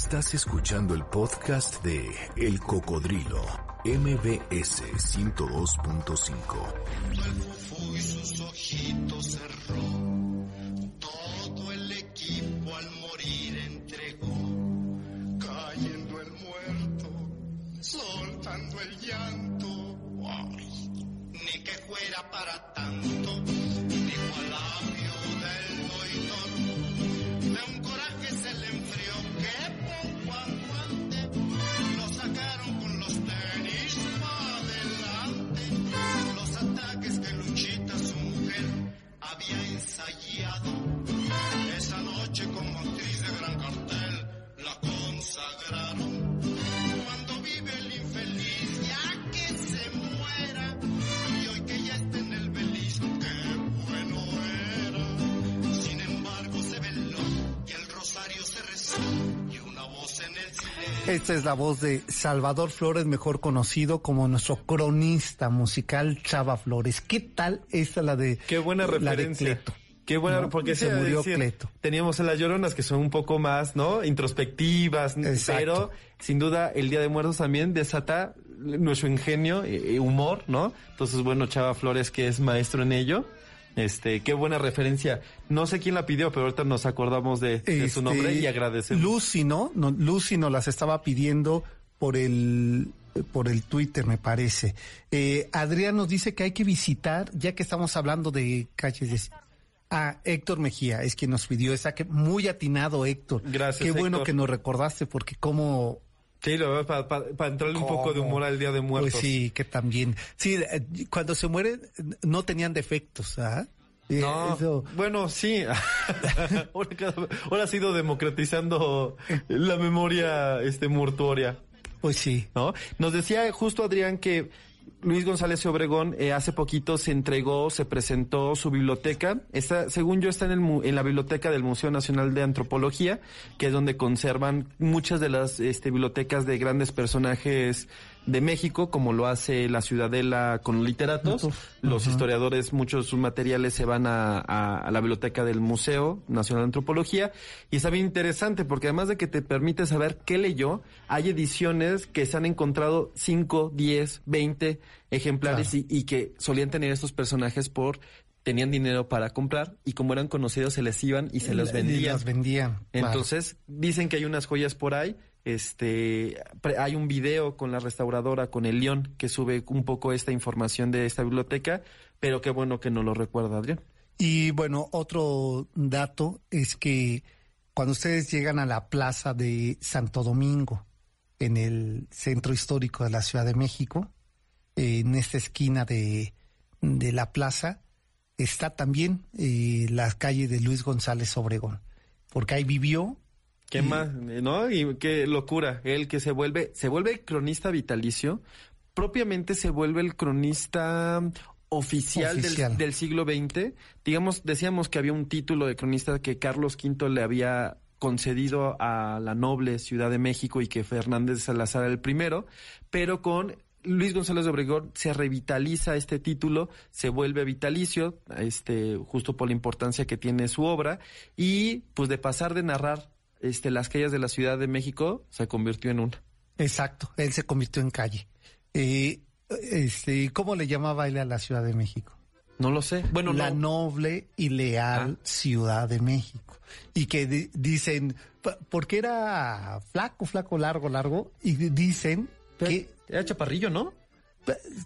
Estás escuchando el podcast de El Cocodrilo. MBS 102.5. y sus ojitos cerró. Todo el equipo al morir entregó. Cayendo el muerto, soltando el llanto. Ni que fuera para Esta es la voz de Salvador Flores, mejor conocido como nuestro cronista musical Chava Flores. ¿Qué tal esta la de Qué buena la de referencia. Cleto? Qué buena, ¿no? porque se murió decir, Cleto. Teníamos a las lloronas que son un poco más, ¿no? Introspectivas, Exacto. pero sin duda el Día de Muertos también desata nuestro ingenio, eh, humor, ¿no? Entonces, bueno, Chava Flores, que es maestro en ello. Este, qué buena referencia. No sé quién la pidió, pero ahorita nos acordamos de, de su Este, nombre y agradecemos. Lucy, ¿no? no Lucy nos las estaba pidiendo por el por el Twitter, me parece. Eh, Adrián nos dice que hay que visitar, ya que estamos hablando de calles de... Ah, Héctor Mejía es quien nos pidió esa, que muy atinado Héctor. Gracias, Qué bueno Héctor. que nos recordaste, porque como Sí, lo para entrarle un poco de humor al Día de Muertos. Pues sí, que también. Sí, eh, cuando se mueren no tenían defectos, ¿ah? No, eso- bueno, sí. ahora, ha ido democratizando la memoria este mortuoria. pues sí. ¿no? Nos decía justo Adrián que Luis González Obregón eh, hace poquito se entregó, se presentó su biblioteca. Está, según yo, está en, el, en la biblioteca del Museo Nacional de Antropología, que es donde conservan muchas de las este, bibliotecas de grandes personajes de México, como lo hace la Ciudadela con literatos. Los historiadores, muchos de sus materiales se van a, a- a la biblioteca del Museo Nacional de Antropología. Y está bien interesante porque además de que te permite saber qué leyó, hay ediciones que se han encontrado 5, 10, 20 ejemplares y, y que solían tener estos personajes por tenían dinero para comprar y como eran conocidos se les iban y se los Y vendían. las vendían. claro. Entonces, dicen que hay unas joyas por ahí. Este, hay un video con la restauradora, con el León, que sube un poco esta información de esta biblioteca, pero qué bueno que no lo recuerda, Adrián. Y bueno, otro dato es que cuando ustedes llegan a la plaza de Santo Domingo, en el centro histórico de la Ciudad de México, en esta esquina de, de la plaza, está también eh, la calle de Luis González Obregón, porque ahí vivió. ¿Qué más? ¿No? Y qué locura. Él que se vuelve, se vuelve cronista vitalicio, propiamente se vuelve el cronista oficial, del- Oficial. Del, siglo XX. Digamos, decíamos que había un título de cronista que Carlos V le había concedido a la noble Ciudad de México y que Fernández de Salazar era el primero, pero con Luis González de Obregón se revitaliza este título, se vuelve vitalicio, este, justo por la importancia que tiene su obra, y pues de pasar de narrar este, las calles de la Ciudad de México, se convirtió en una. Exacto, él se convirtió en calle. Eh, este, ¿Cómo le llamaba él a la Ciudad de México? No lo sé. Bueno, la no. noble y leal Ah. Ciudad de México. Y que di- dicen, porque era flaco, flaco, largo, largo, y di- dicen que, Era chaparrillo, ¿no?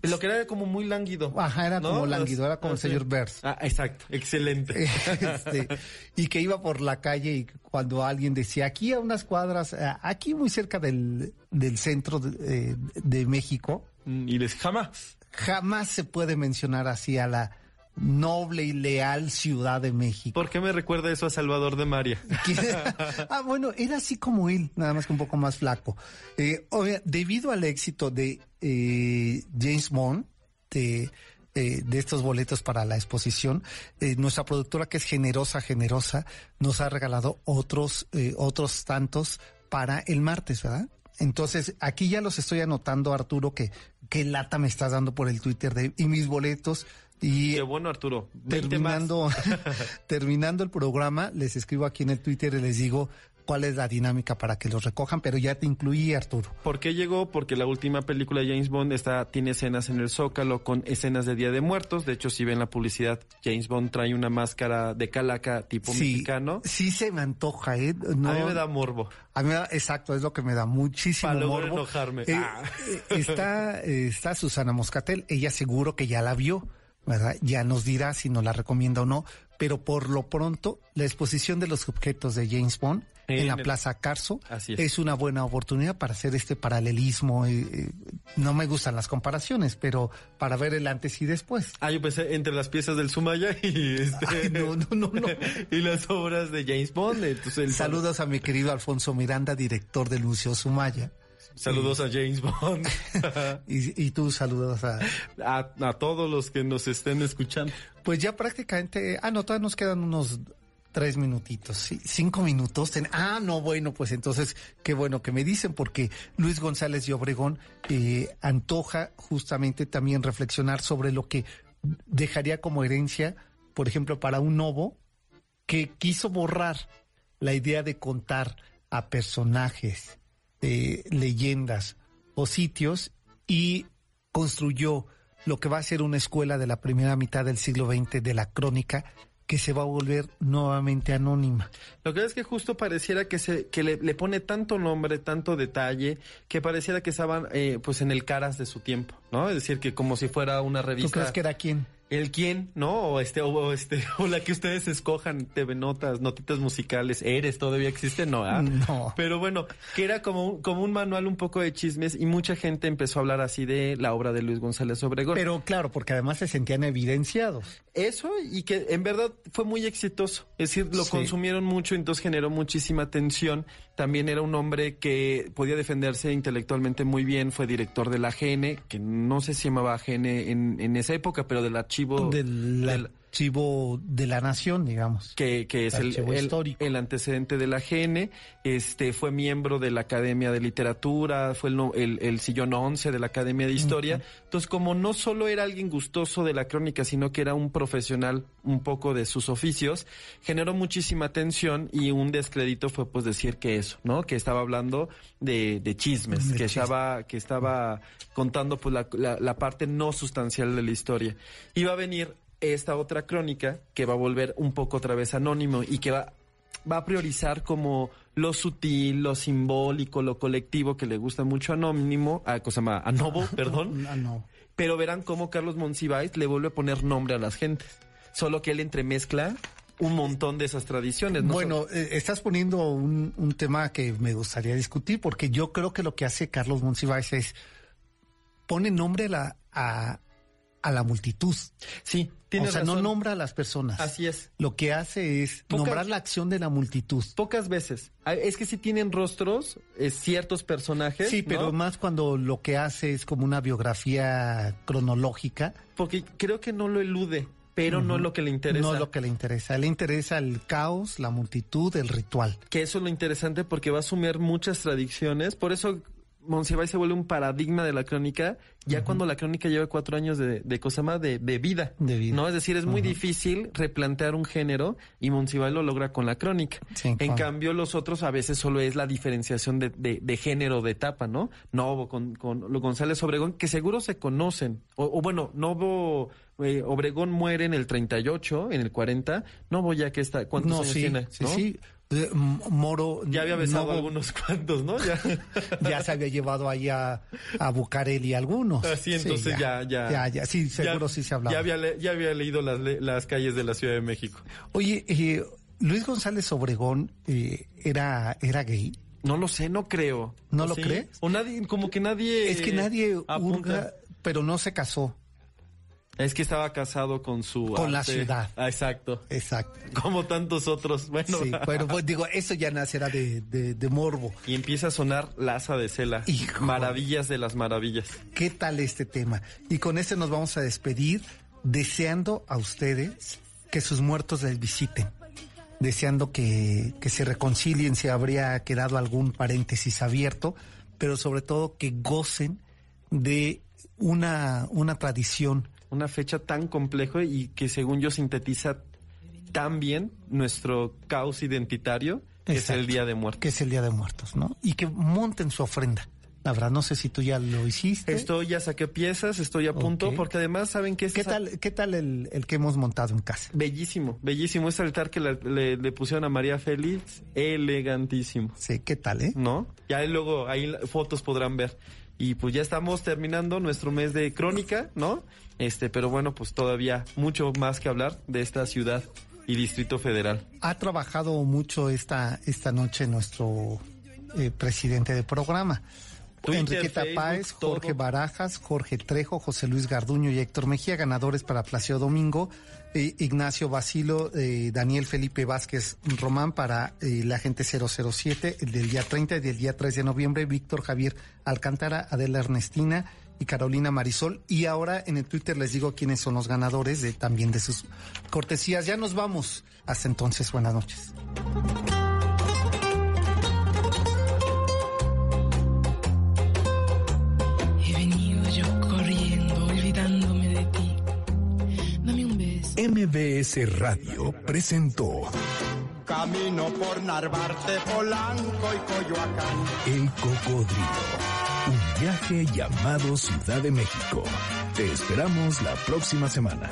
Lo que era como muy lánguido. ajá, era ¿no? como lánguido, era como el sí. señor Burns. Ah, exacto. Excelente. Este, y que iba por la calle y cuando alguien decía, aquí a unas cuadras, ah, aquí muy cerca del, del centro de, eh, de México, Mm, y les jamás. jamás se puede mencionar así a la noble y leal Ciudad de México. ¿Por qué me recuerda eso a Salvador de María? Ah, bueno, era así como él, nada más que un poco más flaco. Eh, obvia- debido al éxito de eh, James Bond, de, eh, de estos boletos para la exposición, eh, nuestra productora, que es generosa, generosa, nos ha regalado otros, eh, otros tantos para el martes, ¿verdad? Entonces, aquí ya los estoy anotando, Arturo, que qué lata me estás dando por el Twitter de, y mis boletos. Y Qué bueno, Arturo. 20 más. terminando, terminando el programa, les escribo aquí en el Twitter y les digo, cuál es la dinámica para que los recojan, pero ya te incluí, Arturo. ¿Por qué llegó? Porque la última película de James Bond está, tiene escenas en el Zócalo con escenas de Día de Muertos. De hecho, si ven la publicidad, James Bond trae una máscara de calaca tipo mexicano. Sí, se me antoja, ¿eh? a mí me da morbo. A mí exacto, es lo que me da muchísimo Para morbo. enojarme. Eh, Ah. eh, está, eh, está Susana Moscatel, ella seguro que ya la vio, ¿verdad? Ya nos dirá si nos la recomienda o no, pero por lo pronto, la exposición de los objetos de James Bond en, En la el- Plaza Carso es. es. una buena oportunidad para hacer este paralelismo. eh, eh, no me gustan las comparaciones, pero para ver el antes y después. Ah, yo pensé entre las piezas del Sumaya y este, Ay, no, no, no, no. y las obras de James Bond. Entonces, el- Saludos a mi querido Alfonso Miranda, director del Museo Sumaya. Saludos a James Bond. Y, y tú saludos a... a, a todos los que nos estén escuchando. Pues ya prácticamente... Ah, no, todavía nos quedan unos tres minutitos, sí, cinco minutos. Ten- ah, no, bueno, pues entonces qué bueno que me dicen porque Luis González de Obregón eh, antoja justamente también reflexionar sobre lo que dejaría como herencia, por ejemplo, para un novo que quiso borrar la idea de contar a personajes, eh, leyendas o sitios y construyó lo que va a ser una escuela de la primera mitad del siglo XX de la crónica que se va a volver nuevamente anónima. Lo que es que justo pareciera que se que le, le pone tanto nombre, tanto detalle, que pareciera que estaban eh, pues en el caras de su tiempo, ¿no? Es decir, que como si fuera una ¿Tú revista. crees que era quién? El quién, ¿no? O este o este o la que ustedes escojan, TV Notas, notitas musicales, eres todavía existe, no, ¿ah? No. Pero bueno, que era como un, como un manual un poco de chismes y mucha gente empezó a hablar así de la obra de Luis González Obregón. Pero claro, porque además se sentían evidenciados. Eso y que en verdad fue muy exitoso. Es decir, lo Sí. consumieron mucho, entonces generó muchísima atención. También era un hombre que podía defenderse intelectualmente muy bien. Fue director de la AGN, que no sé si se llamaba AGN en, en esa época, pero del archivo Del del- archivo de la nación, digamos. que, que es el, el- histórico. el antecedente de la GN, este fue miembro de la Academia de Literatura, fue el, el, sillón 11 de la Academia de Historia. Entonces, como no solo era alguien gustoso de la crónica, sino que era un profesional un poco de sus oficios, generó muchísima atención y un descrédito fue pues decir que eso, ¿no? Que estaba hablando de, de chismes, De que estaba, que estaba contando pues la, la- la parte no sustancial de la historia. Iba a venir esta otra crónica que va a volver un poco otra vez anónimo y que va, va a priorizar como lo sutil, lo simbólico, lo colectivo que le gusta mucho a Anónimo, a Novo, perdón. No. Pero verán cómo Carlos Monsiváis le vuelve a poner nombre a las gentes. Solo que él entremezcla un montón de esas tradiciones. ¿no? Bueno, eh, estás poniendo un, un tema que me gustaría discutir porque yo creo que lo que hace Carlos Monsiváis es pone nombre a la, a, a la multitud. sí, O sea, no nombra a las personas. Así es. Lo que hace es Pocas- nombrar la acción de la multitud. Pocas veces. Ah, Es que sí tienen rostros, eh, ciertos personajes. Sí, pero ¿no? más cuando lo que hace es como una biografía cronológica. Porque creo que no lo elude, pero no es lo que le interesa. No es lo que le interesa. Le interesa el caos, la multitud, el ritual. que eso es lo interesante porque va a asumir muchas tradiciones. Por eso Monsiváis se vuelve un paradigma de la crónica, ya cuando la crónica lleva cuatro años de, de cosa más de, de vida. De vida. ¿no? Es decir, es muy difícil replantear un género y Monsiváis lo logra con la crónica. Sí, en cambio, los otros a veces solo es la diferenciación de, género, de etapa, ¿no? Novo con, con lo González Obregón, que seguro se conocen. O, o bueno, Novo eh, Obregón muere en el 38, en el 40. Novo ya que está, ¿cuántos No, años sí, tiene? sí, ¿no? sí. Eh, Moro. Ya había besado Novo algunos cuantos, ¿no? Ya. Ya se había llevado ahí a, a Bucareli algunos. Así, Ah, entonces ya, ya. Ya, ya, sí, seguro ya- sí se hablaba. Ya había, ya había leído las, las calles de la Ciudad de México. Oye, eh, Luis González Obregón eh, era, era gay. No lo sé, no creo. ¿No ¿O lo sí? crees? O nadie, como que nadie. es que nadie apunta. hurga, pero no se casó. Es que estaba casado con su. Con la ciudad. Ah, exacto. Exacto. Como tantos otros. Bueno. Sí, bueno, pues digo, eso ya nacerá de, de, de morbo. Y empieza a sonar Laza de Cela. Hijo. Maravillas de las maravillas. ¿Qué tal este tema? Y con este nos vamos a despedir deseando a ustedes que sus muertos les visiten, deseando que, que se reconcilien si habría quedado algún paréntesis abierto, pero sobre todo que gocen de una, una tradición. Una fecha tan compleja y que según yo sintetiza tan bien nuestro caos identitario que es Exacto. el Día de Muertos. que es el Día de Muertos, ¿no? Y que monten su ofrenda. La verdad, no sé si tú ya lo hiciste. Estoy, ya saqué piezas, estoy a punto, Ok. porque además, ¿saben qué es ¿Qué tal, qué tal el, el que hemos montado en casa? Bellísimo, bellísimo. Ese altar que la- le, le pusieron a María Félix, elegantísimo, Sí, ¿qué tal, eh? ¿no? Ya luego, ahí fotos podrán ver. Y pues ya estamos terminando nuestro mes de crónica, ¿no? Este, pero bueno, pues todavía mucho más que hablar de esta ciudad y Distrito Federal. Ha trabajado mucho esta, esta noche nuestro eh, presidente de programa. Twitter, Enriqueta Facebook, Páez, Jorge todo. Barajas, Jorge Trejo, José Luis Garduño y Héctor Mejía, ganadores para Placio Domingo, eh, Ignacio Basilo, eh, Daniel Felipe Vázquez Román para eh, la gente 007, el del día 30 y del día 3 de noviembre, Víctor Javier Alcántara, Adela Ernestina y Carolina Marisol. Y ahora en el Twitter les digo quiénes son los ganadores de, también de sus cortesías. Ya nos vamos. Hasta entonces, buenas noches. He venido yo corriendo, olvidándome de ti. Dame un beso. MBS Radio presentó Camino por Narvarte, Polanco y Coyoacán. El Cocodrilo. Viaje llamado Ciudad de México. Te esperamos la próxima semana.